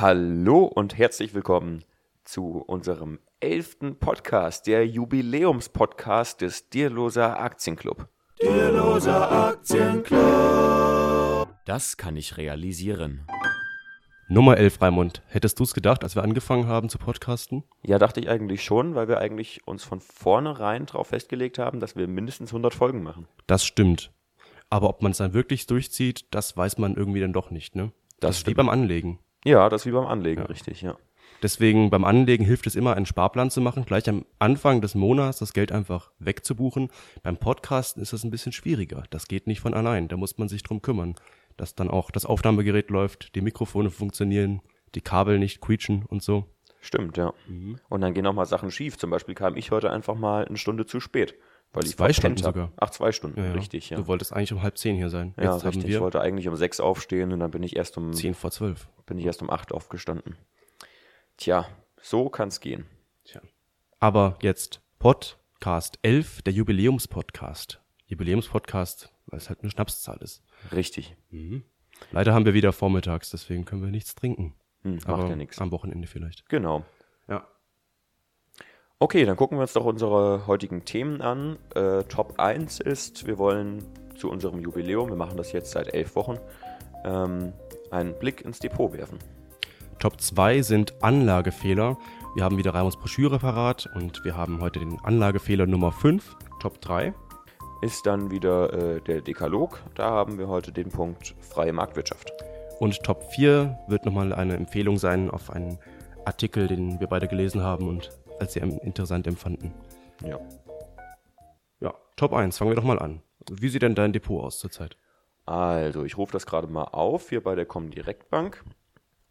Hallo und herzlich willkommen zu unserem elften Podcast, der Jubiläumspodcast des Dierloser Aktienclub. Dierloser Aktienclub. Das kann ich realisieren. Nummer 11, Raimund. Hättest du es gedacht, als wir angefangen haben zu podcasten? Ja, dachte ich eigentlich schon, weil wir eigentlich uns von vornherein darauf festgelegt haben, dass wir mindestens 100 Folgen machen. Das stimmt. Aber ob man es dann wirklich durchzieht, das weiß man irgendwie dann doch nicht, ne? Das ist wie stimmt. beim Anlegen. Ja, das ist wie beim Anlegen, Ja. richtig, ja. Deswegen beim Anlegen hilft es immer, einen Sparplan zu machen, gleich am Anfang des Monats das Geld einfach wegzubuchen. Beim Podcasten ist das ein bisschen schwieriger. Das geht nicht von allein. Da muss man sich drum kümmern, dass dann auch das Aufnahmegerät läuft, die Mikrofone funktionieren, die Kabel nicht quietschen und so. Stimmt, ja. Und dann gehen auch mal Sachen schief. Zum Beispiel kam ich heute einfach mal eine Stunde zu spät, weil ich Zwei verpennt Stunden hab. sogar. Ach, zwei Stunden, Ja, ja. richtig, ja. Du wolltest eigentlich um halb zehn hier sein. ja, Jetzt richtig. Ich wollte eigentlich um sechs aufstehen und dann bin ich erst um zehn vor zwölf. bin ich erst um acht aufgestanden. Tja, so kann's gehen. Tja. Aber jetzt Podcast 11, der Jubiläumspodcast. Jubiläumspodcast, weil es halt eine Schnapszahl ist. Richtig. Leider haben wir wieder vormittags, deswegen können wir nichts trinken. Hm, macht ja nichts. am Wochenende vielleicht. Genau. Ja. Okay, dann gucken wir uns doch unsere heutigen Themen an. Äh, Top 1 ist, wir wollen zu unserem Jubiläum, wir machen das jetzt seit elf Wochen, ähm, einen Blick ins Depot werfen. Top 2 sind Anlagefehler. Wir haben wieder Raimunds Broschüre parat und wir haben heute den Anlagefehler Nummer 5. Top 3. Ist dann wieder äh, der Dekalog. Da haben wir heute den Punkt freie Marktwirtschaft. Und Top 4 wird nochmal eine Empfehlung sein auf einen Artikel, den wir beide gelesen haben und als sehr interessant empfanden. Ja. Ja, Top 1, fangen wir doch mal an. Wie sieht denn dein Depot aus zurzeit? Also, ich rufe das gerade mal auf hier bei der Comdirect Bank.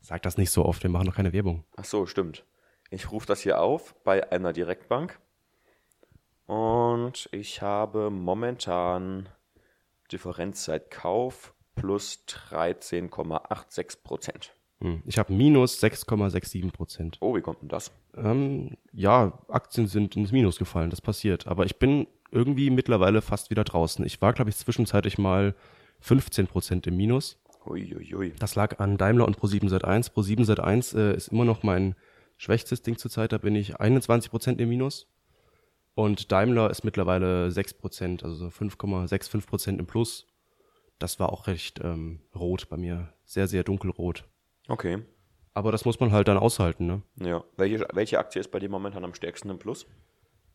Sag das nicht so oft, wir machen noch keine Werbung. Ach so, stimmt. Ich rufe das hier auf bei einer Direktbank. Und ich habe momentan Differenz seit Kauf plus 13,86 Prozent. Hm, Ich habe minus 6,67 Prozent. Oh, wie kommt denn das? Ähm, ja, Aktien sind ins Minus gefallen, das passiert. Aber ich bin irgendwie mittlerweile fast wieder draußen. Ich war, glaube ich, zwischenzeitlich mal 15 Prozent im Minus. Uiuiui. Das lag an Daimler und Pro7 Sat1. Pro7 Sat1 äh, ist immer noch mein schwächstes Ding zurzeit. Da bin ich 21 Prozent im Minus. Und Daimler ist mittlerweile 6 Prozent, also so 5,65 Prozent im Plus. Das war auch recht ähm, rot bei mir. Sehr, sehr dunkelrot. Okay. Aber das muss man halt dann aushalten, ne? Ja. Welche, welche Aktie ist bei dir momentan am stärksten im Plus?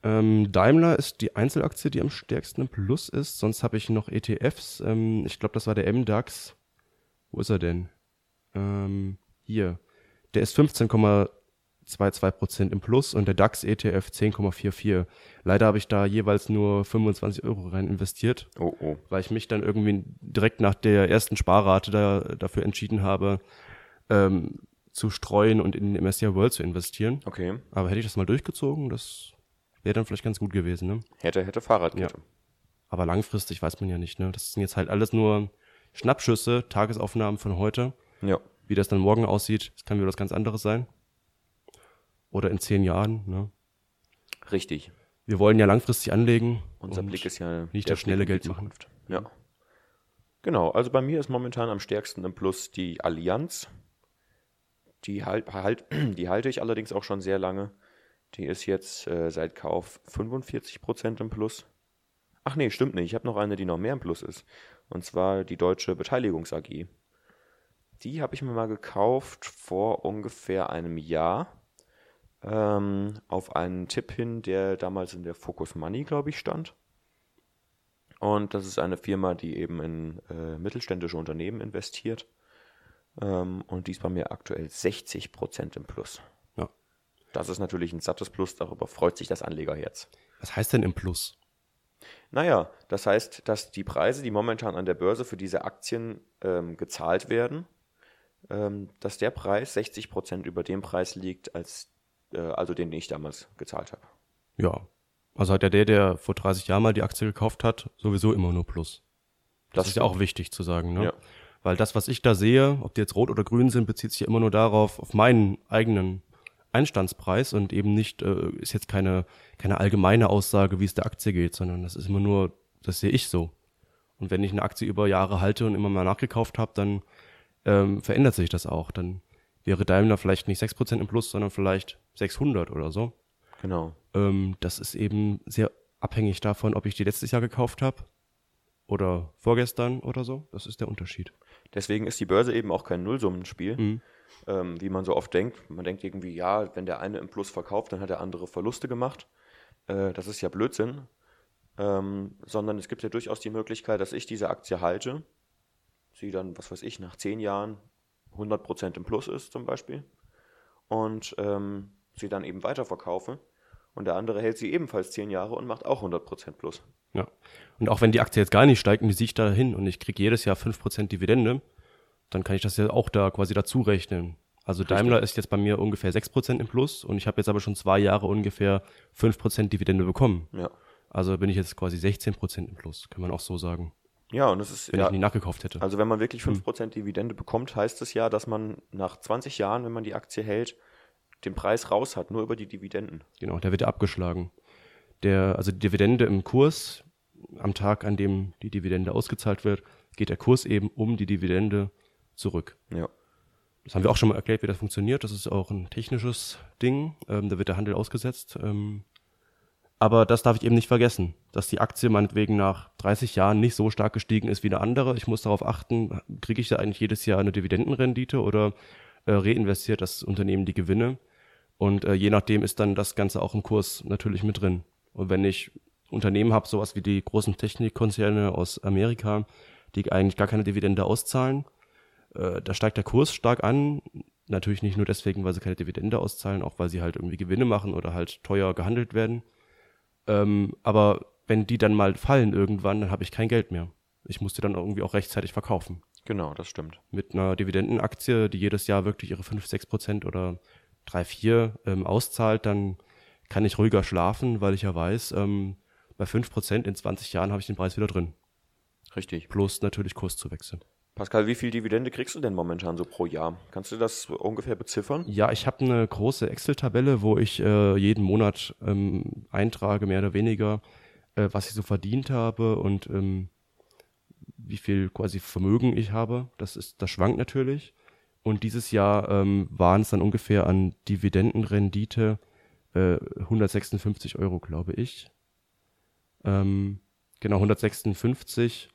Ähm, Daimler ist die Einzelaktie, die am stärksten im Plus ist. Sonst habe ich noch ETFs. Ähm, ich glaube, das war der MDAX. Wo ist er denn? Ähm, hier. Der ist 15,22% im Plus und der DAX ETF 10,44. Leider habe ich da jeweils nur 25 Euro rein investiert, Oh, oh. weil ich mich dann irgendwie direkt nach der ersten Sparrate da, dafür entschieden habe, ähm, zu streuen und in MSCI World zu investieren. Okay. Aber hätte ich das mal durchgezogen, das wäre dann vielleicht ganz gut gewesen, ne? Hätte, hätte Fahrradkette. Aber langfristig weiß man ja nicht, ne? Das sind jetzt halt alles nur Schnappschüsse, Tagesaufnahmen von heute. Ja. Wie das dann morgen aussieht, das kann wieder was ganz anderes sein. Oder in zehn Jahren, ne? Richtig. Wir wollen ja langfristig anlegen. Unser Blick ist ja nicht der das schnelle Geld machen. Ja. Genau, also bei mir ist momentan am stärksten im Plus die Allianz. Die, halt, halt, die halte ich allerdings auch schon sehr lange. Die ist jetzt äh, seit Kauf 45% im Plus. Ach nee, stimmt nicht. Ich habe noch eine, die noch mehr im Plus ist. Und zwar die Deutsche Beteiligungs AG. Die habe ich mir mal gekauft vor ungefähr einem Jahr. Ähm, auf einen Tipp hin, der damals in der Focus Money, glaube ich, stand. Und das ist eine Firma, die eben in äh, mittelständische Unternehmen investiert. Ähm, und die ist bei mir aktuell 60% im Plus. Ja. Das ist natürlich ein sattes Plus, darüber freut sich das Anlegerherz. Was heißt denn im Plus? Naja, das heißt, dass die Preise, die momentan an der Börse für diese Aktien ähm, gezahlt werden, ähm, dass der Preis 60% über dem Preis liegt, als, äh, also den, den ich damals gezahlt habe. Ja. Also hat ja der, der vor 30 Jahren mal die Aktie gekauft hat, sowieso immer nur Plus. Das, Das ist ja auch wichtig zu sagen, ne? Ja. Weil das, was ich da sehe, ob die jetzt rot oder grün sind, bezieht sich ja immer nur darauf, auf meinen eigenen Einstandspreis und eben nicht, äh, ist jetzt keine, keine allgemeine Aussage, wie es der Aktie geht, sondern das ist immer nur, das sehe ich so. Und wenn ich eine Aktie über Jahre halte und immer mal nachgekauft habe, dann ähm, verändert sich das auch. Dann wäre Daimler vielleicht nicht 6% im Plus, sondern vielleicht 600 oder so. Genau. Ähm, das ist eben sehr abhängig davon, ob ich die letztes Jahr gekauft habe oder vorgestern oder so. Das ist der Unterschied. Deswegen ist die Börse eben auch kein Nullsummenspiel, Mhm. ähm, wie man so oft denkt. Man denkt irgendwie, ja, wenn der eine im Plus verkauft, dann hat der andere Verluste gemacht. Äh, das ist ja Blödsinn. Ähm, sondern es gibt ja durchaus die Möglichkeit, dass ich diese Aktie halte, sie dann, was weiß ich, nach zehn Jahren 100% im Plus ist zum Beispiel und ähm, sie dann eben weiterverkaufe und der andere hält sie ebenfalls zehn Jahre und macht auch 100% Plus. Ja. Und auch wenn die Aktie jetzt gar nicht steigt und die ich da hin und ich kriege jedes Jahr 5% Dividende, dann kann ich das ja auch da quasi dazu rechnen. Also Daimler ist jetzt bei mir ungefähr 6% im Plus und ich habe jetzt aber schon zwei Jahre ungefähr 5% Dividende bekommen. Ja. Also bin ich jetzt quasi 16% im Plus, kann man auch so sagen, Ja, und es ist wenn ja, ich nie nachgekauft hätte. Also wenn man wirklich 5% Dividende bekommt, heißt es ja, dass man nach 20 Jahren, wenn man die Aktie hält, den Preis raus hat, nur über die Dividenden. Genau, der wird abgeschlagen. Der, also die Dividende im Kurs, am Tag, an dem die Dividende ausgezahlt wird, geht der Kurs eben um die Dividende zurück. Ja. Das haben wir auch schon mal erklärt, wie das funktioniert. Das ist auch ein technisches Ding. Ähm, da wird der Handel ausgesetzt. Ähm, aber das darf ich eben nicht vergessen, dass die Aktie meinetwegen nach 30 Jahren nicht so stark gestiegen ist wie eine andere. Ich muss darauf achten, kriege ich da eigentlich jedes Jahr eine Dividendenrendite oder äh, reinvestiert das Unternehmen die Gewinne? Und äh, je nachdem ist dann das Ganze auch im Kurs natürlich mit drin. Und wenn ich Unternehmen habe, sowas wie die großen Technikkonzerne aus Amerika, die eigentlich gar keine Dividende auszahlen, äh, da steigt der Kurs stark an. Natürlich nicht nur deswegen, weil sie keine Dividende auszahlen, auch weil sie halt irgendwie Gewinne machen oder halt teuer gehandelt werden. Ähm, aber wenn die dann mal fallen irgendwann, dann habe ich kein Geld mehr. Ich musste dann irgendwie auch rechtzeitig verkaufen. Genau, das stimmt. Mit einer Dividendenaktie, die jedes Jahr wirklich ihre 5, 6 Prozent oder 3, 4 ähm, auszahlt, dann kann ich ruhiger schlafen, weil ich ja weiß, ähm, bei 5 Prozent in 20 Jahren habe ich den Preis wieder drin. Richtig. Plus natürlich Kurszuwächse. Pascal, wie viel Dividende kriegst du denn momentan so pro Jahr? Kannst du das ungefähr beziffern? Ja, ich habe eine große Excel-Tabelle, wo ich äh, jeden Monat ähm, eintrage, mehr oder weniger, äh, was ich so verdient habe und ähm, wie viel quasi Vermögen ich habe. Das ist, das schwankt natürlich. Und dieses Jahr ähm, waren es dann ungefähr an Dividendenrendite äh, 156 Euro, glaube ich. Ähm, genau, 156.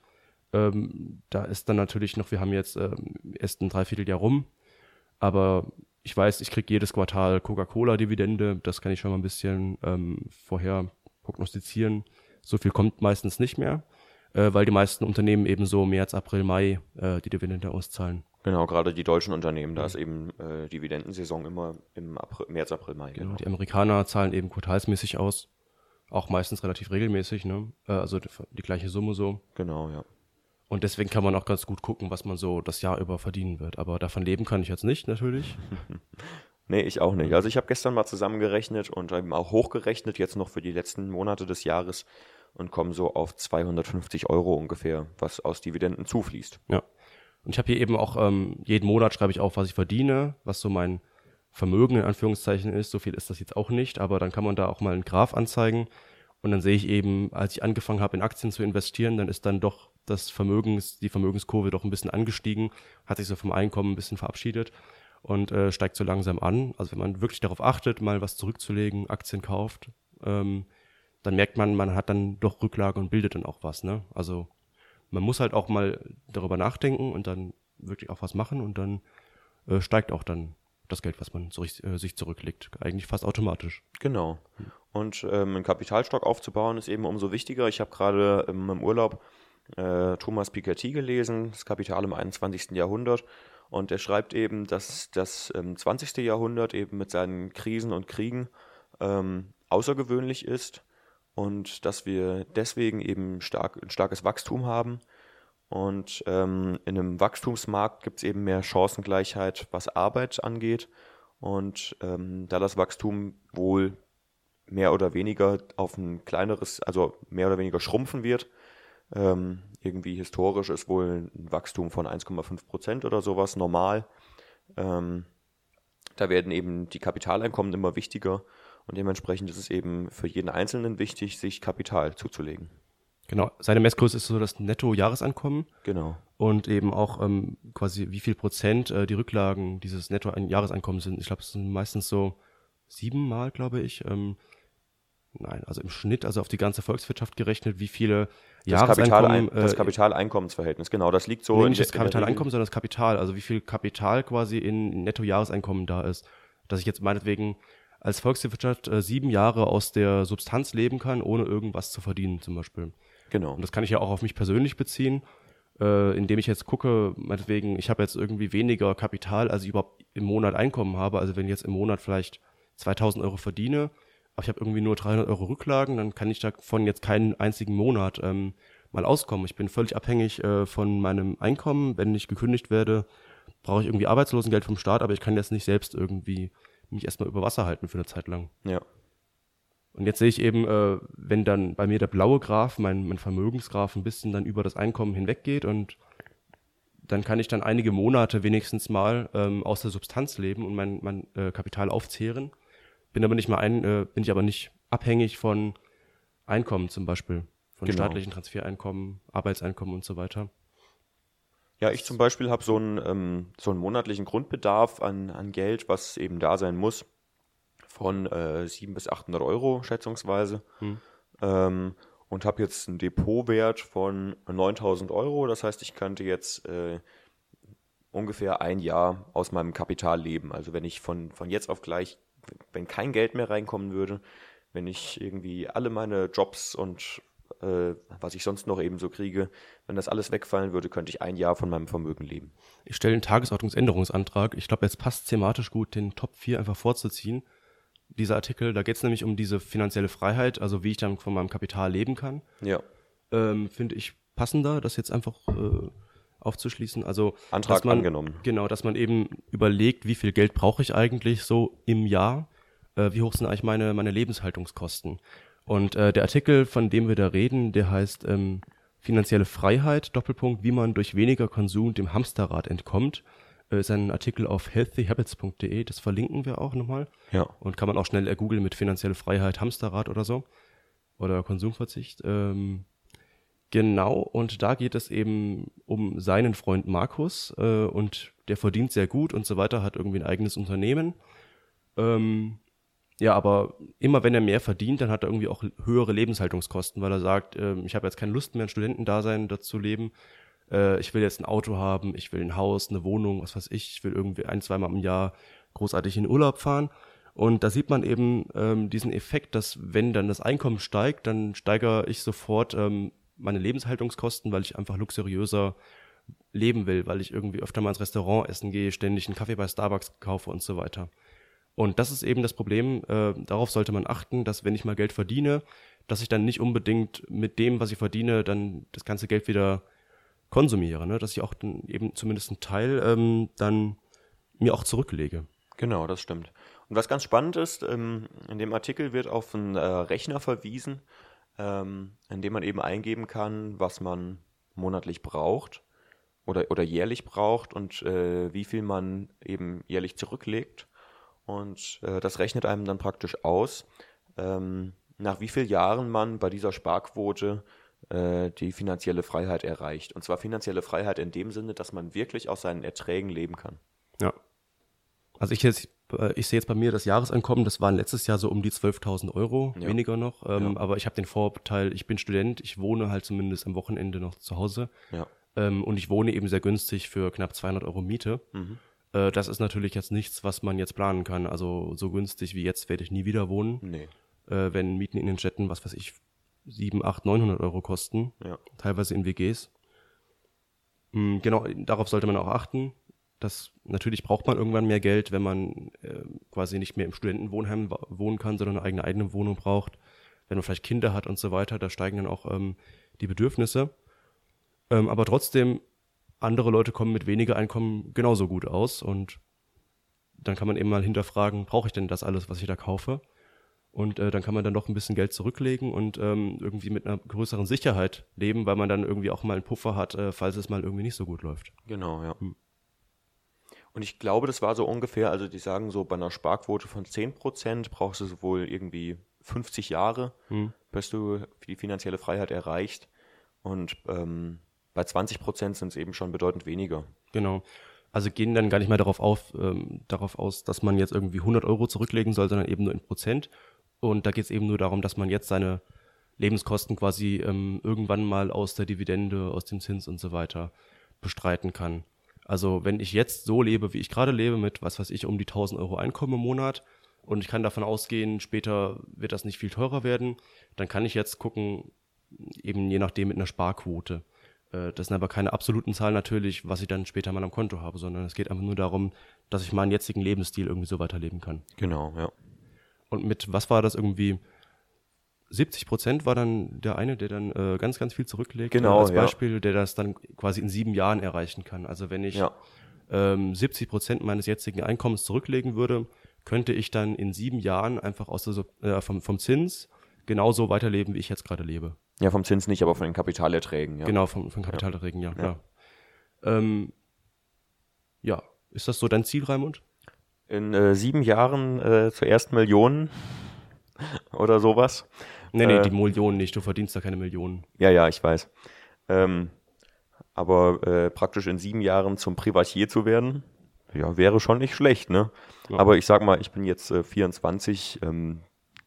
Ähm, da ist dann natürlich noch, wir haben jetzt ähm, erst ein Dreivierteljahr rum, aber ich weiß, ich kriege jedes Quartal Coca-Cola-Dividende, das kann ich schon mal ein bisschen ähm, vorher prognostizieren. So viel kommt meistens nicht mehr, äh, weil die meisten Unternehmen eben so März, April, Mai äh, die Dividende auszahlen. Genau, gerade die deutschen Unternehmen, da ist eben äh, Dividendensaison immer im April, März, April, Mai. Genau. Die Amerikaner zahlen eben quartalsmäßig aus, auch meistens relativ regelmäßig, ne? Äh, also die, die gleiche Summe so. Genau, ja. Und deswegen kann man auch ganz gut gucken, was man so das Jahr über verdienen wird. Aber davon leben kann ich jetzt nicht, natürlich. Nee, ich auch nicht. Also ich habe gestern mal zusammengerechnet und eben auch hochgerechnet, jetzt noch für die letzten Monate des Jahres und komme so auf 250 Euro ungefähr, was aus Dividenden zufließt. Ja. Und ich habe hier eben auch, ähm, jeden Monat schreibe ich auf, was ich verdiene, was so mein Vermögen in Anführungszeichen ist. So viel ist das jetzt auch nicht, aber dann kann man da auch mal einen Graph anzeigen. Und dann sehe ich eben, als ich angefangen habe, in Aktien zu investieren, dann ist dann doch das Vermögens, die Vermögenskurve doch ein bisschen angestiegen, hat sich so vom Einkommen ein bisschen verabschiedet und äh, steigt so langsam an. Also wenn man wirklich darauf achtet, mal was zurückzulegen, Aktien kauft, ähm, dann merkt man, man hat dann doch Rücklage und bildet dann auch was. Ne? Also man muss halt auch mal darüber nachdenken und dann wirklich auch was machen und dann äh, steigt auch dann das Geld, was man so, äh, sich zurücklegt. Eigentlich fast automatisch. Genau. Und ähm, einen Kapitalstock aufzubauen ist eben umso wichtiger. Ich habe gerade ähm, im Urlaub äh, Thomas Piketty gelesen, das Kapital im 21. Jahrhundert. Und er schreibt eben, dass das ähm, 20. Jahrhundert eben mit seinen Krisen und Kriegen ähm, außergewöhnlich ist und dass wir deswegen eben stark, ein starkes Wachstum haben. Und ähm, in einem Wachstumsmarkt gibt es eben mehr Chancengleichheit, was Arbeit angeht. Und ähm, da das Wachstum wohl mehr oder weniger auf ein kleineres, also mehr oder weniger schrumpfen wird, ähm, irgendwie historisch ist wohl ein Wachstum von 1,5 Prozent oder sowas normal. Ähm, da werden eben die Kapitaleinkommen immer wichtiger und dementsprechend ist es eben für jeden Einzelnen wichtig, sich Kapital zuzulegen. Genau, seine Messgröße ist so das Netto-Jahreseinkommen Genau. und eben auch ähm, quasi wie viel Prozent äh, die Rücklagen dieses Netto-Jahreseinkommens sind. Ich glaube, es sind meistens so siebenmal, glaube ich. Ähm, nein, also im Schnitt, also auf die ganze Volkswirtschaft gerechnet, wie viele Das, Jahreseinkommen, das äh, Kapitaleinkommensverhältnis, genau, das liegt so nee, in nicht das Kapitaleinkommen, sondern das Kapital, also wie viel Kapital quasi in Netto-Jahreseinkommen da ist. Dass ich jetzt meinetwegen als Volkswirtschaft äh, sieben Jahre aus der Substanz leben kann, ohne irgendwas zu verdienen zum Beispiel. Genau. Und das kann ich ja auch auf mich persönlich beziehen, äh, indem ich jetzt gucke, meinetwegen, ich habe jetzt irgendwie weniger Kapital, als ich überhaupt im Monat Einkommen habe. Also wenn ich jetzt im Monat vielleicht 2000 Euro verdiene, aber ich habe irgendwie nur 300 Euro Rücklagen, dann kann ich davon jetzt keinen einzigen Monat ähm, mal auskommen. Ich bin völlig abhängig äh, von meinem Einkommen. Wenn ich gekündigt werde, brauche ich irgendwie Arbeitslosengeld vom Staat, aber ich kann jetzt nicht selbst irgendwie mich erstmal über Wasser halten für eine Zeit lang. Ja. Und jetzt sehe ich eben, äh, wenn dann bei mir der blaue Graph, mein, mein Vermögensgraph ein bisschen dann über das Einkommen hinweggeht und dann kann ich dann einige Monate wenigstens mal ähm, aus der Substanz leben und mein, mein äh, Kapital aufzehren. Bin aber nicht mal ein, äh, bin ich aber nicht abhängig von Einkommen zum Beispiel, von Genau. staatlichen Transfereinkommen, Arbeitseinkommen und so weiter. Ja, ich zum Beispiel habe so einen, ähm, so einen monatlichen Grundbedarf an, an Geld, was eben da sein muss, von äh, 700 bis 800 Euro schätzungsweise. Ähm, und habe jetzt einen Depotwert von 9000 Euro. Das heißt, ich könnte jetzt äh, ungefähr ein Jahr aus meinem Kapital leben. Also wenn ich von, von jetzt auf gleich, wenn kein Geld mehr reinkommen würde, wenn ich irgendwie alle meine Jobs und äh, was ich sonst noch eben so kriege, wenn das alles wegfallen würde, könnte ich ein Jahr von meinem Vermögen leben. Ich stelle einen Tagesordnungsänderungsantrag. Ich glaube, jetzt passt thematisch gut, den Top 4 einfach vorzuziehen. Dieser Artikel, da geht es nämlich um diese finanzielle Freiheit, also wie ich dann von meinem Kapital leben kann. Ja. ähm, finde ich passender, das jetzt einfach äh, aufzuschließen. Also Antrag man, angenommen. Genau, dass man eben überlegt, wie viel Geld brauche ich eigentlich so im Jahr, äh, wie hoch sind eigentlich meine, meine Lebenshaltungskosten. Und äh, der Artikel, von dem wir da reden, der heißt ähm, Finanzielle Freiheit, Doppelpunkt, wie man durch weniger Konsum dem Hamsterrad entkommt. Äh, ist ein Artikel auf healthyhabits.de, das verlinken wir auch nochmal. Ja. Und kann man auch schnell ergoogeln mit finanzielle Freiheit, Hamsterrad oder so. Oder Konsumverzicht. Ähm, genau, und da geht es eben um seinen Freund Markus äh, und der verdient sehr gut und so weiter, hat irgendwie ein eigenes Unternehmen. Ähm, ja, aber immer wenn er mehr verdient, dann hat er irgendwie auch höhere Lebenshaltungskosten, weil er sagt, ähm, ich habe jetzt keine Lust mehr, ein Studentendasein dazu leben. Äh, ich will jetzt ein Auto haben, ich will ein Haus, eine Wohnung, was weiß ich. Ich will irgendwie ein, zweimal im Jahr großartig in Urlaub fahren. Und da sieht man eben ähm, diesen Effekt, dass wenn dann das Einkommen steigt, dann steigere ich sofort ähm, meine Lebenshaltungskosten, weil ich einfach luxuriöser leben will, weil ich irgendwie öfter mal ins Restaurant essen gehe, ständig einen Kaffee bei Starbucks kaufe und so weiter. Und das ist eben das Problem, äh, darauf sollte man achten, dass wenn ich mal Geld verdiene, dass ich dann nicht unbedingt mit dem, was ich verdiene, dann das ganze Geld wieder konsumiere, ne? dass ich auch dann eben zumindest einen Teil ähm, dann mir auch zurücklege. Genau, das stimmt. Und was ganz spannend ist, ähm, in dem Artikel wird auf einen äh, Rechner verwiesen, ähm, in dem man eben eingeben kann, was man monatlich braucht oder, oder jährlich braucht und äh, wie viel man eben jährlich zurücklegt. Und äh, das rechnet einem dann praktisch aus, ähm, nach wie vielen Jahren man bei dieser Sparquote äh, die finanzielle Freiheit erreicht. Und zwar finanzielle Freiheit in dem Sinne, dass man wirklich aus seinen Erträgen leben kann. Ja. Also ich jetzt, äh, ich sehe jetzt bei mir das Jahreseinkommen, das waren letztes Jahr so um die 12.000 Euro, Ja. weniger noch. Ähm, Aber ich habe den Vorteil, ich bin Student, ich wohne halt zumindest am Wochenende noch zu Hause. Ja. Ähm, und ich wohne eben sehr günstig für knapp 200 Euro Miete. Äh, das ist natürlich jetzt nichts, was man jetzt planen kann. Also so günstig wie jetzt werde ich nie wieder wohnen. Nee. Äh, wenn Mieten in den Städten, was weiß ich, 7, 8, 900 Euro kosten. Ja. Teilweise in WGs. Mm, Genau, darauf sollte man auch achten. Das, natürlich braucht man irgendwann mehr Geld, wenn man äh, quasi nicht mehr im Studentenwohnheim wohnen kann, sondern eine eigene eigene Wohnung braucht. Wenn man vielleicht Kinder hat und so weiter, da steigen dann auch ähm, die Bedürfnisse. Ähm, aber trotzdem, andere Leute kommen mit weniger Einkommen genauso gut aus und dann kann man eben mal hinterfragen, brauche ich denn das alles, was ich da kaufe? Und äh, dann kann man dann doch ein bisschen Geld zurücklegen und ähm, irgendwie mit einer größeren Sicherheit leben, weil man dann irgendwie auch mal einen Puffer hat, äh, falls es mal irgendwie nicht so gut läuft. Genau, ja. Und ich glaube, das war so ungefähr, also die sagen so, bei einer Sparquote von 10% brauchst du wohl irgendwie 50 Jahre, bis du die finanzielle Freiheit erreicht. Und ähm, bei 20 Prozent sind es eben schon bedeutend weniger. Genau. Also gehen dann gar nicht mehr darauf, auf, ähm, darauf aus, dass man jetzt irgendwie 100 Euro zurücklegen soll, sondern eben nur in Prozent. Und da geht es eben nur darum, dass man jetzt seine Lebenskosten quasi ähm, irgendwann mal aus der Dividende, aus dem Zins und so weiter bestreiten kann. Also wenn ich jetzt so lebe, wie ich gerade lebe, mit was weiß ich, um die 1000 Euro Einkommen im Monat und ich kann davon ausgehen, später wird das nicht viel teurer werden, dann kann ich jetzt gucken, eben je nachdem mit einer Sparquote. Äh, das sind aber keine absoluten Zahlen natürlich, was ich dann später mal am Konto habe, sondern es geht einfach nur darum, dass ich meinen jetzigen Lebensstil irgendwie so weiterleben kann. Genau, ja. Und mit, was war das irgendwie? 70 Prozent war dann der eine, der dann äh, ganz, ganz viel zurücklegt. Genau, als ja. Beispiel, der das dann quasi in sieben Jahren erreichen kann. Also wenn ich Ja. ähm, 70 Prozent meines jetzigen Einkommens zurücklegen würde, könnte ich dann in sieben Jahren einfach aus der, äh, vom, vom Zins genauso weiterleben, wie ich jetzt gerade lebe. Ja, vom Zins nicht, aber von den Kapitalerträgen, ja. Genau, von, von Kapitalerträgen, ja, klar. Ähm, ja, ist das so dein Ziel, Raimund? In äh, sieben Jahren äh, zur ersten Million oder sowas. Nee, nee, Äh, die Millionen nicht, du verdienst da keine Millionen. Ja, ja, ich weiß. Ähm, aber äh, praktisch in sieben Jahren zum Privatier zu werden, ja, wäre schon nicht schlecht, ne? Ja. Aber ich sag mal, ich bin jetzt äh, 24, ähm,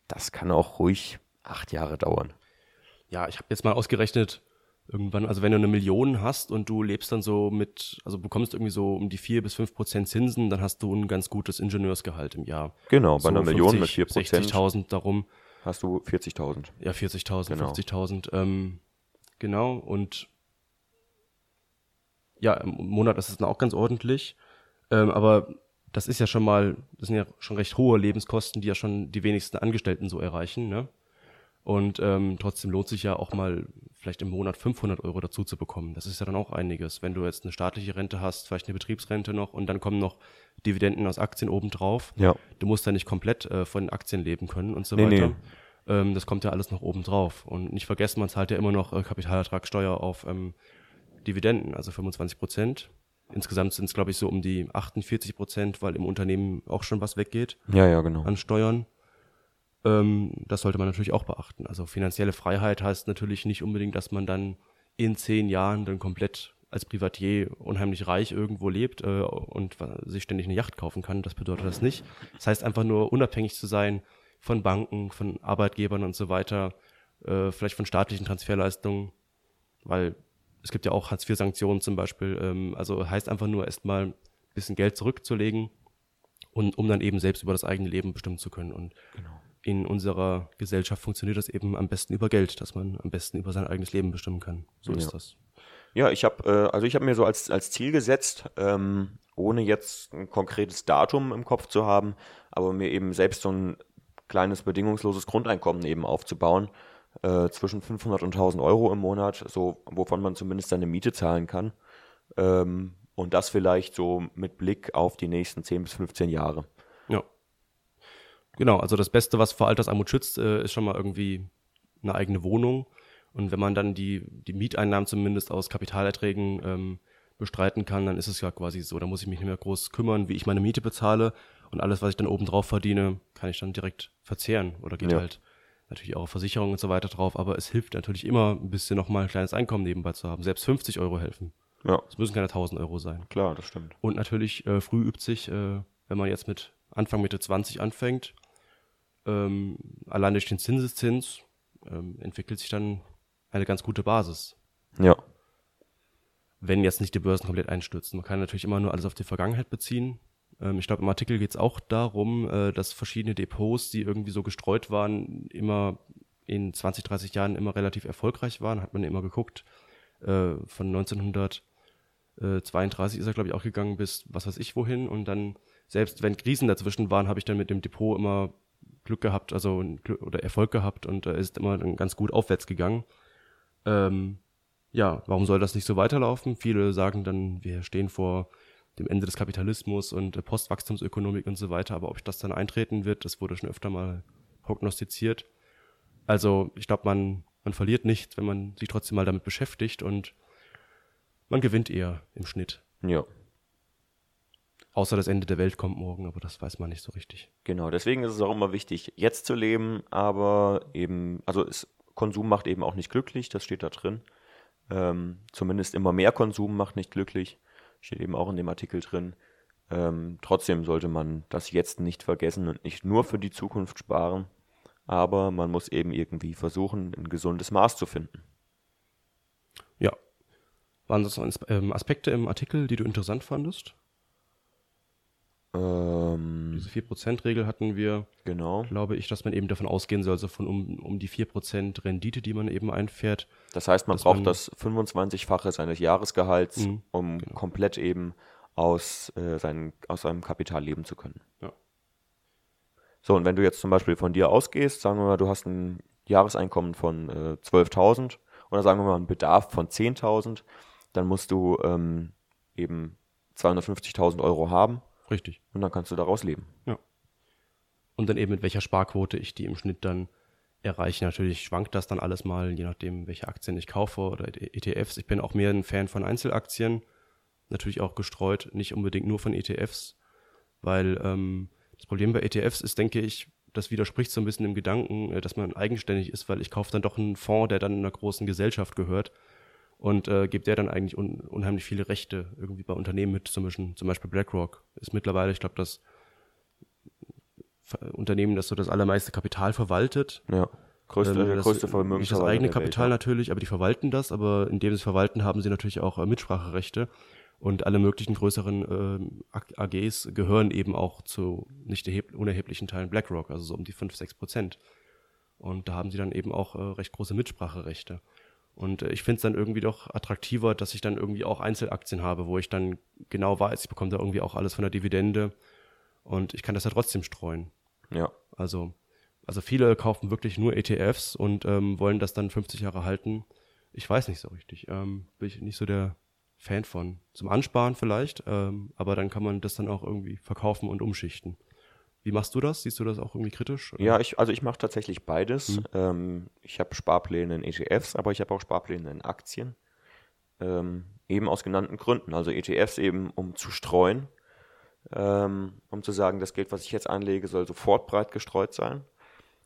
das kann auch ruhig acht Jahre dauern. Ja, ich habe jetzt mal ausgerechnet, irgendwann, also wenn du eine Million hast und du lebst dann so mit, also bekommst irgendwie so um die vier bis fünf Prozent Zinsen, dann hast du ein ganz gutes Ingenieursgehalt im Jahr. Genau, bei so einer Million mit 50, 4 Prozent 60.000 darum. hast du 40.000. Ja, 40.000, Genau. 50.000. Ähm, genau, und ja, im Monat ist es dann auch ganz ordentlich. Ähm, aber das ist ja schon mal, das sind ja schon recht hohe Lebenskosten, die ja schon die wenigsten Angestellten so erreichen. Ne? Und ähm, trotzdem lohnt sich ja auch mal vielleicht im Monat 500 Euro dazu zu bekommen. Das ist ja dann auch einiges. Wenn du jetzt eine staatliche Rente hast, vielleicht eine Betriebsrente noch und dann kommen noch Dividenden aus Aktien obendrauf. Ja. Du musst ja nicht komplett äh, von den Aktien leben können und so Nee, weiter. nee. Ähm, das kommt ja alles noch obendrauf. Und nicht vergessen, man zahlt ja immer noch äh, Kapitalertragssteuer auf ähm, Dividenden, also 25 Prozent. Insgesamt sind es, glaube ich, so um die 48 Prozent, weil im Unternehmen auch schon was weggeht Ja, ja, genau. an Steuern. Ähm, das sollte man natürlich auch beachten. Also finanzielle Freiheit heißt natürlich nicht unbedingt, dass man dann in zehn Jahren dann komplett als Privatier unheimlich reich irgendwo lebt äh, und sich ständig eine Yacht kaufen kann. Das bedeutet das nicht. Das heißt einfach nur unabhängig zu sein von Banken, von Arbeitgebern und so weiter, äh, vielleicht von staatlichen Transferleistungen, weil es gibt ja auch Hartz-IV-Sanktionen zum Beispiel. Ähm, also heißt einfach nur erstmal ein bisschen Geld zurückzulegen und um dann eben selbst über das eigene Leben bestimmen zu können. Und in unserer Gesellschaft funktioniert das eben am besten über Geld, dass man am besten über sein eigenes Leben bestimmen kann. So ist Ja. das. Ja, ich habe äh, also ich habe mir so als als Ziel gesetzt, ähm, ohne jetzt ein konkretes Datum im Kopf zu haben, aber mir eben selbst so ein kleines bedingungsloses Grundeinkommen eben aufzubauen äh, zwischen 500 und 1000 Euro im Monat, so wovon man zumindest seine Miete zahlen kann ähm, und das vielleicht so mit Blick auf die nächsten 10 bis 15 Jahre. Ja. Genau, also das Beste, was vor Altersarmut schützt, äh, ist schon mal irgendwie eine eigene Wohnung. Und wenn man dann die, die Mieteinnahmen zumindest aus Kapitalerträgen ähm, bestreiten kann, dann ist es ja quasi so. Da muss ich mich nicht mehr groß kümmern, wie ich meine Miete bezahle. Und alles, was ich dann obendrauf verdiene, kann ich dann direkt verzehren. Oder geht Ja. halt natürlich auch auf Versicherungen und so weiter drauf. Aber es hilft natürlich immer, ein bisschen nochmal ein kleines Einkommen nebenbei zu haben. Selbst 50 Euro helfen. Ja, Es müssen keine 1000 Euro sein. klar, das stimmt. Und natürlich äh, früh übt sich, äh, wenn man jetzt mit Anfang Mitte 20 anfängt, ähm, allein durch den Zinseszins ähm, entwickelt sich dann eine ganz gute Basis. Ja, Wenn jetzt nicht die Börsen komplett einstürzen. Man kann natürlich immer nur alles auf die Vergangenheit beziehen. Ähm, ich glaube, im Artikel geht es auch darum, äh, dass verschiedene Depots, die irgendwie so gestreut waren, immer in 20, 30 Jahren immer relativ erfolgreich waren. Hat man immer geguckt. Äh, von 1932 ist er, glaube ich, auch gegangen bis was weiß ich wohin. Und dann, selbst wenn Krisen dazwischen waren, habe ich dann mit dem Depot immer Glück gehabt, also oder Erfolg gehabt und äh, ist immer dann ganz gut aufwärts gegangen. Ähm, ja, warum soll das nicht so weiterlaufen? Viele sagen dann, wir stehen vor dem Ende des Kapitalismus und äh, Postwachstumsökonomik und so weiter, aber ob das dann eintreten wird, das wurde schon öfter mal prognostiziert. Also ich glaube, man, man verliert nichts, wenn man sich trotzdem mal damit beschäftigt und man gewinnt eher im Schnitt. ja. Außer das Ende der Welt kommt morgen, aber das weiß man nicht so richtig. Genau, deswegen ist es auch immer wichtig, jetzt zu leben, aber eben, also es, Konsum macht eben auch nicht glücklich, das steht da drin. Ähm, zumindest immer mehr Konsum macht nicht glücklich. Steht eben auch in dem Artikel drin. Ähm, trotzdem sollte man das jetzt nicht vergessen und nicht nur für die Zukunft sparen. Aber man muss eben irgendwie versuchen, ein gesundes Maß zu finden. Ja. Waren das ähm, Aspekte im Artikel, die du interessant fandest? Ähm, Diese 4%-Regel hatten wir, genau. glaube ich, dass man eben davon ausgehen soll, also von um, um die 4% Rendite, die man eben einfährt. Das heißt, man braucht man- das 25-fache seines Jahresgehalts, Mhm, um genau. komplett eben aus, äh, seinen, aus seinem Kapital leben zu können. Ja. So, und wenn du jetzt zum Beispiel von dir ausgehst, sagen wir mal, du hast ein Jahreseinkommen von äh, 12.000 oder sagen wir mal einen Bedarf von 10.000, dann musst du ähm, eben 250.000 Euro haben Richtig. und dann kannst du daraus leben. Und dann eben mit welcher Sparquote ich die im Schnitt dann erreiche. Natürlich schwankt das dann alles mal, je nachdem, welche Aktien ich kaufe oder ETFs. Ich bin auch mehr ein Fan von Einzelaktien. Natürlich auch gestreut, nicht unbedingt nur von ETFs, weil ähm, das Problem bei ETFs ist, denke ich, das widerspricht so ein bisschen dem Gedanken, äh, dass man eigenständig ist, weil ich kaufe dann doch einen Fonds, der dann einer großen Gesellschaft gehört und äh, gibt der dann eigentlich un unheimlich viele Rechte irgendwie bei Unternehmen mit, zum Beispiel, BlackRock ist mittlerweile, ich glaube, das Unternehmen, das so das allermeiste Kapital verwaltet. Ja. Größte, Ähm, das- größte Nicht das eigene Welt, Kapital ja. natürlich, aber die verwalten das, aber indem sie es verwalten, haben sie natürlich auch äh, Mitspracherechte. Und alle möglichen größeren A- AGs gehören eben auch zu nicht erheb unerheblichen Teilen BlackRock, also so um die 5, 6 Prozent. Und da haben sie dann eben auch äh, recht große Mitspracherechte. Und äh, ich finde es dann irgendwie doch attraktiver, dass ich dann irgendwie auch Einzelaktien habe, wo ich dann genau weiß, ich bekomme da irgendwie auch alles von der Dividende und ich kann das ja trotzdem streuen. Ja. Also, also viele kaufen wirklich nur ETFs und ähm, wollen das dann 50 Jahre halten. Ich weiß nicht so richtig. Ähm, bin ich nicht so der Fan von. Zum Ansparen vielleicht, ähm, aber dann kann man das dann auch irgendwie verkaufen und umschichten. Wie machst du das? Siehst du das auch irgendwie kritisch? oder? Ja, ich, also ich mache tatsächlich beides. Mhm. Ähm, ich habe Sparpläne in ETFs, aber ich habe auch Sparpläne in Aktien. Ähm, eben aus genannten Gründen. Also ETFs eben, um zu streuen, ähm, um zu sagen, das Geld, was ich jetzt anlege, soll sofort breit gestreut sein.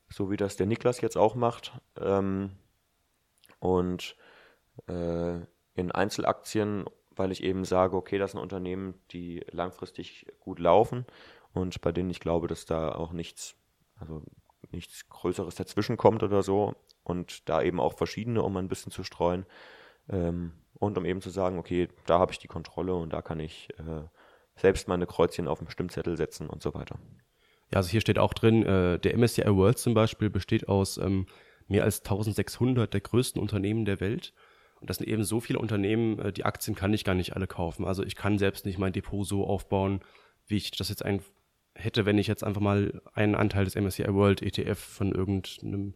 So wie das der Niklas jetzt auch macht. Ähm, und äh, in Einzelaktien, weil ich eben sage, okay, das sind Unternehmen, die langfristig gut laufen und bei denen ich glaube, dass da auch nichts, also nichts Größeres dazwischen kommt oder so und da eben auch verschiedene, um ein bisschen zu streuen ähm, und um eben zu sagen, okay, da habe ich die Kontrolle und da kann ich äh, selbst meine Kreuzchen auf den Stimmzettel setzen und so weiter. Ja, also hier steht auch drin, äh, der MSCI World zum Beispiel besteht aus ähm, mehr als 1600 der größten Unternehmen der Welt. Und das sind eben so viele Unternehmen, äh, die Aktien kann ich gar nicht alle kaufen. Also ich kann selbst nicht mein Depot so aufbauen, wie ich das jetzt ein, hätte, wenn ich jetzt einfach mal einen Anteil des MSCI World ETF von irgendeinem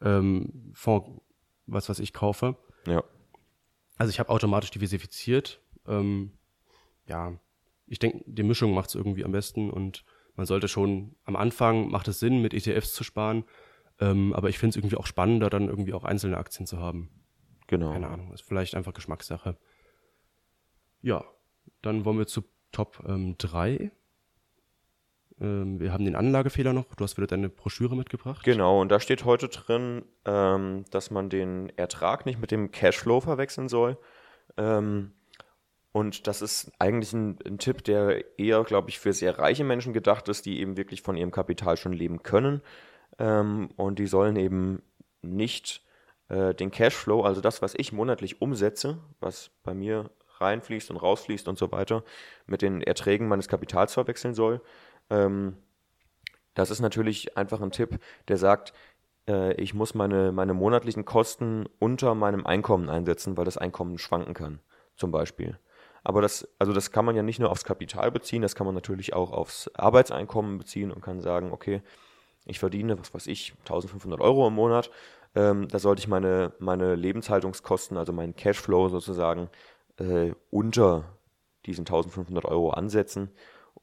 ähm, Fonds, was weiß ich, kaufe. Ja, Also ich habe automatisch diversifiziert. Ähm, ja, ich denke, die Mischung macht es irgendwie am besten und man sollte schon am Anfang macht es Sinn, mit ETFs zu sparen. Ähm, aber ich finde es irgendwie auch spannender, dann irgendwie auch einzelne Aktien zu haben. genau. Keine Ahnung, ist vielleicht einfach Geschmackssache. Ja, dann wollen wir zu Top 3. Ähm, wir haben den Anlagefehler noch. Du hast wieder deine Broschüre mitgebracht. Genau, und da steht heute drin, ähm, dass man den Ertrag nicht mit dem Cashflow verwechseln soll. Ähm, und das ist eigentlich ein, ein Tipp, der eher, glaube ich, für sehr reiche Menschen gedacht ist, die eben wirklich von ihrem Kapital schon leben können. Ähm, und die sollen eben nicht äh, den Cashflow, also das, was ich monatlich umsetze, was bei mir reinfließt und rausfließt und so weiter, mit den Erträgen meines Kapitals verwechseln soll. Ähm, das ist natürlich einfach ein Tipp, der sagt, äh, ich muss meine, meine monatlichen Kosten unter meinem Einkommen einsetzen, weil das Einkommen schwanken kann, zum Beispiel. Aber das, also das kann man ja nicht nur aufs Kapital beziehen, das kann man natürlich auch aufs Arbeitseinkommen beziehen und kann sagen, okay, ich verdiene, was weiß ich, 1500 Euro im Monat, ähm, da sollte ich meine, meine Lebenshaltungskosten, also meinen Cashflow sozusagen, äh, unter diesen 1500 Euro ansetzen,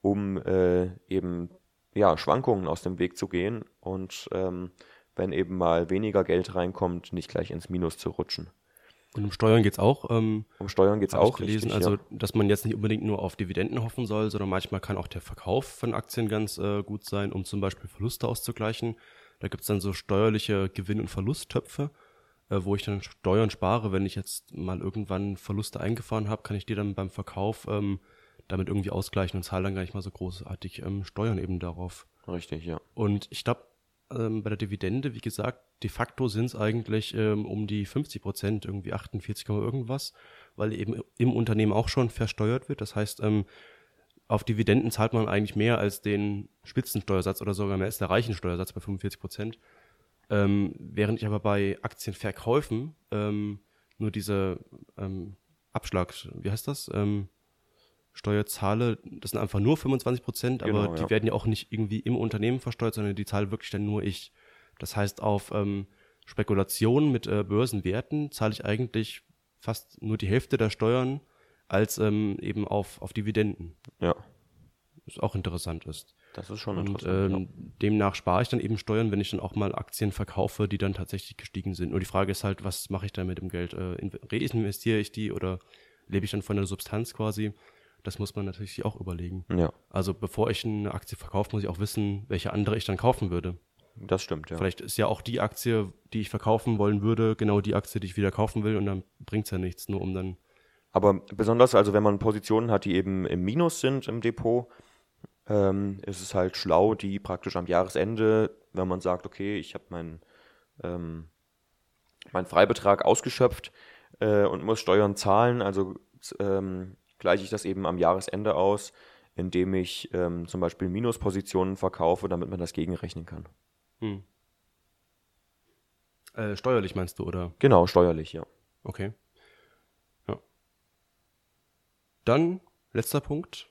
um äh, eben ja, Schwankungen aus dem Weg zu gehen und ähm, wenn eben mal weniger Geld reinkommt, nicht gleich ins Minus zu rutschen. Und um Steuern geht's auch. Ähm, Um Steuern geht es auch gelesen, richtig, also ja. dass man jetzt nicht unbedingt nur auf Dividenden hoffen soll, sondern manchmal kann auch der Verkauf von Aktien ganz äh, gut sein, um zum Beispiel Verluste auszugleichen. Da gibt's dann so steuerliche Gewinn- und Verlusttöpfe. äh, wo ich dann Steuern spare. Wenn ich jetzt mal irgendwann Verluste eingefahren habe, kann ich die dann beim Verkauf ähm, damit irgendwie ausgleichen und zahle dann gar nicht mal so großartig ähm, Steuern eben darauf. Richtig, ja. Und ich glaube, ähm, bei der Dividende, wie gesagt, de facto sind es eigentlich ähm, um die 50 Prozent, irgendwie 48, irgendwas, weil eben im Unternehmen auch schon versteuert wird. Das heißt, ähm, auf Dividenden zahlt man eigentlich mehr als den Spitzensteuersatz oder sogar mehr als der reichen Steuersatz bei 45 Prozent. Ähm, während ich aber bei Aktienverkäufen ähm, nur diese ähm, Abschlag, wie heißt das? Ähm, Steuer zahle, das sind einfach nur 25 Prozent, aber Genau, die ja. werden ja auch nicht irgendwie im Unternehmen versteuert, sondern die zahle wirklich dann nur ich. Das heißt, auf ähm, Spekulationen mit äh, Börsenwerten zahle ich eigentlich fast nur die Hälfte der Steuern als ähm, eben auf, auf Dividenden. Ja, Was auch interessant ist. das ist schon Und interessant. ähm, demnach spare ich dann eben Steuern, wenn ich dann auch mal Aktien verkaufe, die dann tatsächlich gestiegen sind. Nur die Frage ist halt, was mache ich dann mit dem Geld? Äh, in- reinvestiere ich die oder lebe ich dann von der Substanz quasi? Das muss man natürlich auch überlegen. ja. Also bevor ich eine Aktie verkaufe, muss ich auch wissen, welche andere ich dann kaufen würde. das stimmt, ja. Vielleicht ist ja auch die Aktie, die ich verkaufen wollen würde, genau die Aktie, die ich wieder kaufen will und dann bringt es ja nichts, nur um dann Aber besonders, also wenn man Positionen hat, die eben im Minus sind im Depot, ähm, ist es halt schlau, die praktisch am Jahresende, wenn man sagt, okay, ich habe meinen ähm, meinen Freibetrag ausgeschöpft äh, und muss Steuern zahlen, also ähm, gleiche ich das eben am Jahresende aus, indem ich ähm, zum Beispiel Minuspositionen verkaufe, damit man das gegenrechnen kann. hm. äh, steuerlich meinst du, oder? Genau, steuerlich, ja. Okay. Ja. Dann, letzter Punkt,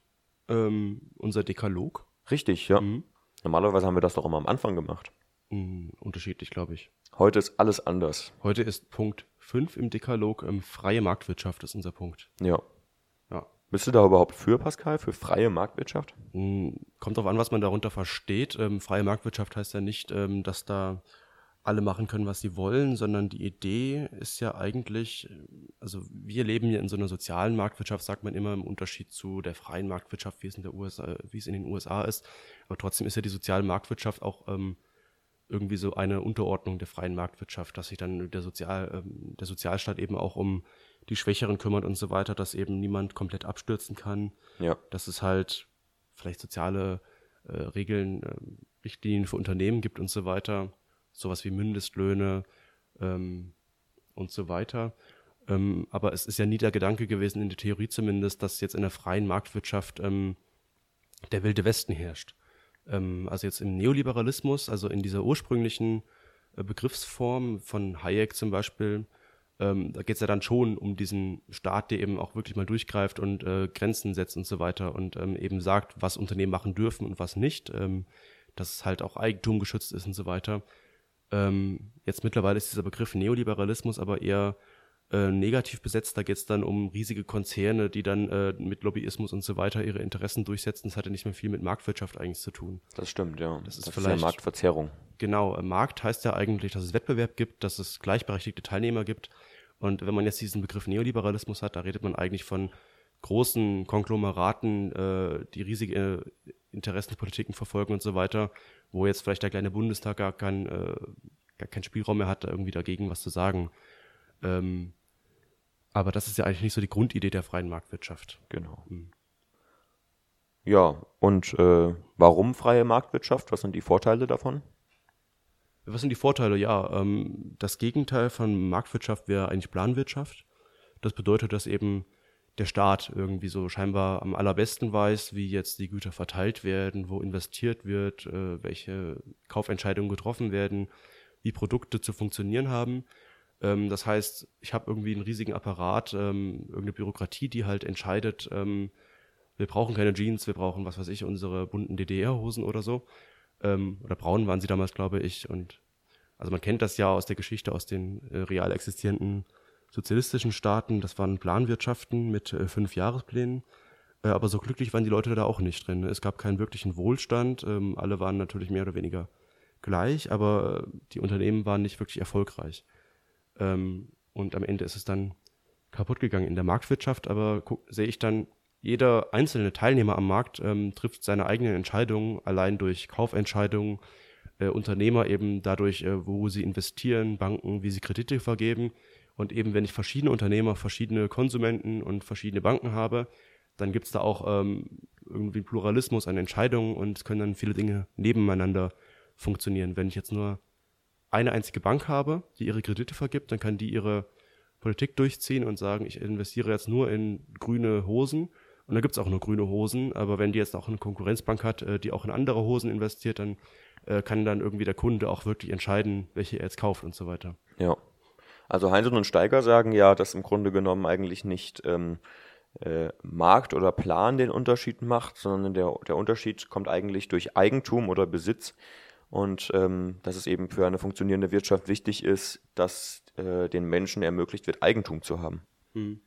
ähm, unser Dekalog. Richtig, ja. Mhm. Normalerweise haben wir das doch immer am Anfang gemacht. Hm, unterschiedlich, glaube ich. Heute ist alles anders. Heute ist Punkt 5 im Dekalog, ähm, freie Marktwirtschaft ist unser Punkt. Ja. Bist du da überhaupt für, Pascal, für freie Marktwirtschaft? Hm, Kommt darauf an, was man darunter versteht. Ähm, freie Marktwirtschaft heißt ja nicht, ähm, dass da alle machen können, was sie wollen, sondern die Idee ist ja eigentlich, äh, also wir leben ja in so einer sozialen Marktwirtschaft, sagt man immer im Unterschied zu der freien Marktwirtschaft, wie es in der USA, wie es in den USA ist. Aber trotzdem ist ja die soziale Marktwirtschaft auch ähm, irgendwie so eine Unterordnung der freien Marktwirtschaft, dass sich dann der, Sozial, ähm, der Sozialstaat eben auch um die Schwächeren kümmert und so weiter, dass eben niemand komplett abstürzen kann Ja. dass es halt vielleicht soziale äh, Regeln, äh, Richtlinien für Unternehmen gibt und so weiter, sowas wie Mindestlöhne ähm, und so weiter. Ähm, aber es ist ja nie der Gedanke gewesen, in der Theorie zumindest, dass jetzt in der freien Marktwirtschaft ähm, der wilde Westen herrscht. Ähm, also jetzt im Neoliberalismus, also in dieser ursprünglichen äh, Begriffsform von Hayek zum Beispiel, ähm, da geht es ja dann schon um diesen Staat, der eben auch wirklich mal durchgreift und äh, Grenzen setzt und so weiter und ähm, eben sagt, was Unternehmen machen dürfen und was nicht, ähm, dass halt auch Eigentum geschützt ist und so weiter. Ähm, jetzt mittlerweile ist dieser Begriff Neoliberalismus aber eher äh, negativ besetzt. Da geht es dann um riesige Konzerne, die dann äh, mit Lobbyismus und so weiter ihre Interessen durchsetzen. Das hat ja nicht mehr viel mit Marktwirtschaft eigentlich zu tun. Das stimmt, ja. Das ist ja vielleicht- Marktverzerrung. Genau, äh, Markt heißt ja eigentlich, dass es Wettbewerb gibt, dass es gleichberechtigte Teilnehmer gibt. Und wenn man jetzt diesen Begriff Neoliberalismus hat, da redet man eigentlich von großen Konglomeraten, äh, die riesige äh, Interessenpolitiken verfolgen und so weiter, wo jetzt vielleicht der kleine Bundestag gar, kein, äh, gar keinen Spielraum mehr hat, da irgendwie dagegen was zu sagen. Ähm, aber das ist ja eigentlich nicht so die Grundidee der freien Marktwirtschaft. Genau. Mhm. Ja, und äh, warum freie Marktwirtschaft? Was sind die Vorteile davon? Was sind die Vorteile? Ja, ähm, das Gegenteil von Marktwirtschaft wäre eigentlich Planwirtschaft. Das bedeutet, dass eben der Staat irgendwie so scheinbar am allerbesten weiß, wie jetzt die Güter verteilt werden, wo investiert wird, äh, welche Kaufentscheidungen getroffen werden, wie Produkte zu funktionieren haben. Ähm, das heißt, ich habe irgendwie einen riesigen Apparat, ähm, irgendeine Bürokratie, die halt entscheidet, ähm, wir brauchen keine Jeans, wir brauchen, was weiß ich, unsere bunten DDR-Hosen oder so. Ähm, oder braun waren sie damals, glaube ich. Und also man kennt das ja aus der Geschichte aus den äh, real existierenden sozialistischen Staaten. Das waren Planwirtschaften mit äh, fünf Jahresplänen. Äh, aber so glücklich waren die Leute da auch nicht drin. Es gab keinen wirklichen Wohlstand. Ähm, alle waren natürlich mehr oder weniger gleich, aber die Unternehmen waren nicht wirklich erfolgreich. Ähm, und am Ende ist es dann kaputt gegangen in der Marktwirtschaft. Aber sehe ich dann, jeder einzelne Teilnehmer am Markt ähm, trifft seine eigenen Entscheidungen allein durch Kaufentscheidungen, äh, Unternehmer eben dadurch, äh, wo sie investieren, Banken, wie sie Kredite vergeben. Und eben, wenn ich verschiedene Unternehmer, verschiedene Konsumenten und verschiedene Banken habe, dann gibt es da auch ähm, irgendwie Pluralismus an Entscheidungen und es können dann viele Dinge nebeneinander funktionieren. Wenn ich jetzt nur eine einzige Bank habe, die ihre Kredite vergibt, dann kann die ihre Politik durchziehen und sagen, ich investiere jetzt nur in grüne Hosen. Und da gibt es auch nur grüne Hosen, aber wenn die jetzt auch eine Konkurrenzbank hat, äh, die auch in andere Hosen investiert, dann äh, kann dann irgendwie der Kunde auch wirklich entscheiden, welche er jetzt kauft und so weiter. Ja. Also Heinz und Steiger sagen ja, dass im Grunde genommen eigentlich nicht ähm, äh, Markt oder Plan den Unterschied macht, sondern der, der Unterschied kommt eigentlich durch Eigentum oder Besitz und ähm, dass es eben für eine funktionierende Wirtschaft wichtig ist, dass äh, den Menschen ermöglicht wird, Eigentum zu haben. Hm.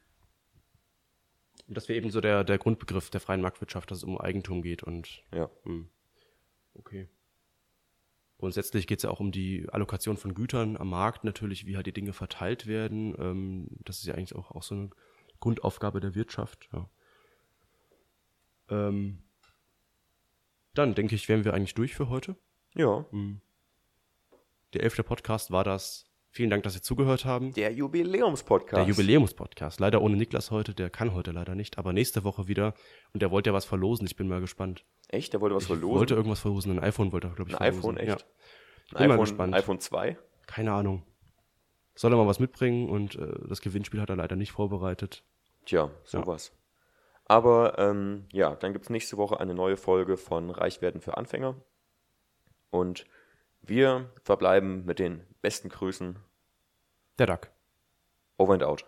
Und das wäre eben so der, der Grundbegriff der freien Marktwirtschaft, dass es um Eigentum geht und Ja. hm. okay. Grundsätzlich geht es ja auch um die Allokation von Gütern am Markt natürlich, wie halt die Dinge verteilt werden. Ähm, das ist ja eigentlich auch, auch so eine Grundaufgabe der Wirtschaft. Ja. Ähm, dann denke ich, wären wir eigentlich durch für heute. Ja. Der elfte Podcast war das. Vielen Dank, dass Sie zugehört haben. Der Jubiläumspodcast. Der Jubiläumspodcast. Leider ohne Niklas heute, der kann heute leider nicht, aber nächste Woche wieder. Und der wollte ja was verlosen, ich bin mal gespannt. Echt? Der wollte was Ich verlosen? wollte irgendwas verlosen, ein iPhone wollte er, glaube ich, Ein verlosen. iPhone, echt? Ja. Ein bin mal iPhone, gespannt. iPhone 2? Keine Ahnung. Soll er mal was mitbringen und äh, das Gewinnspiel hat er leider nicht vorbereitet. Tja, sowas. Aber ähm, ja, dann gibt es nächste Woche eine neue Folge von Reichwerden für Anfänger. Und wir verbleiben mit den besten Grüßen. Der Duck. Over and out.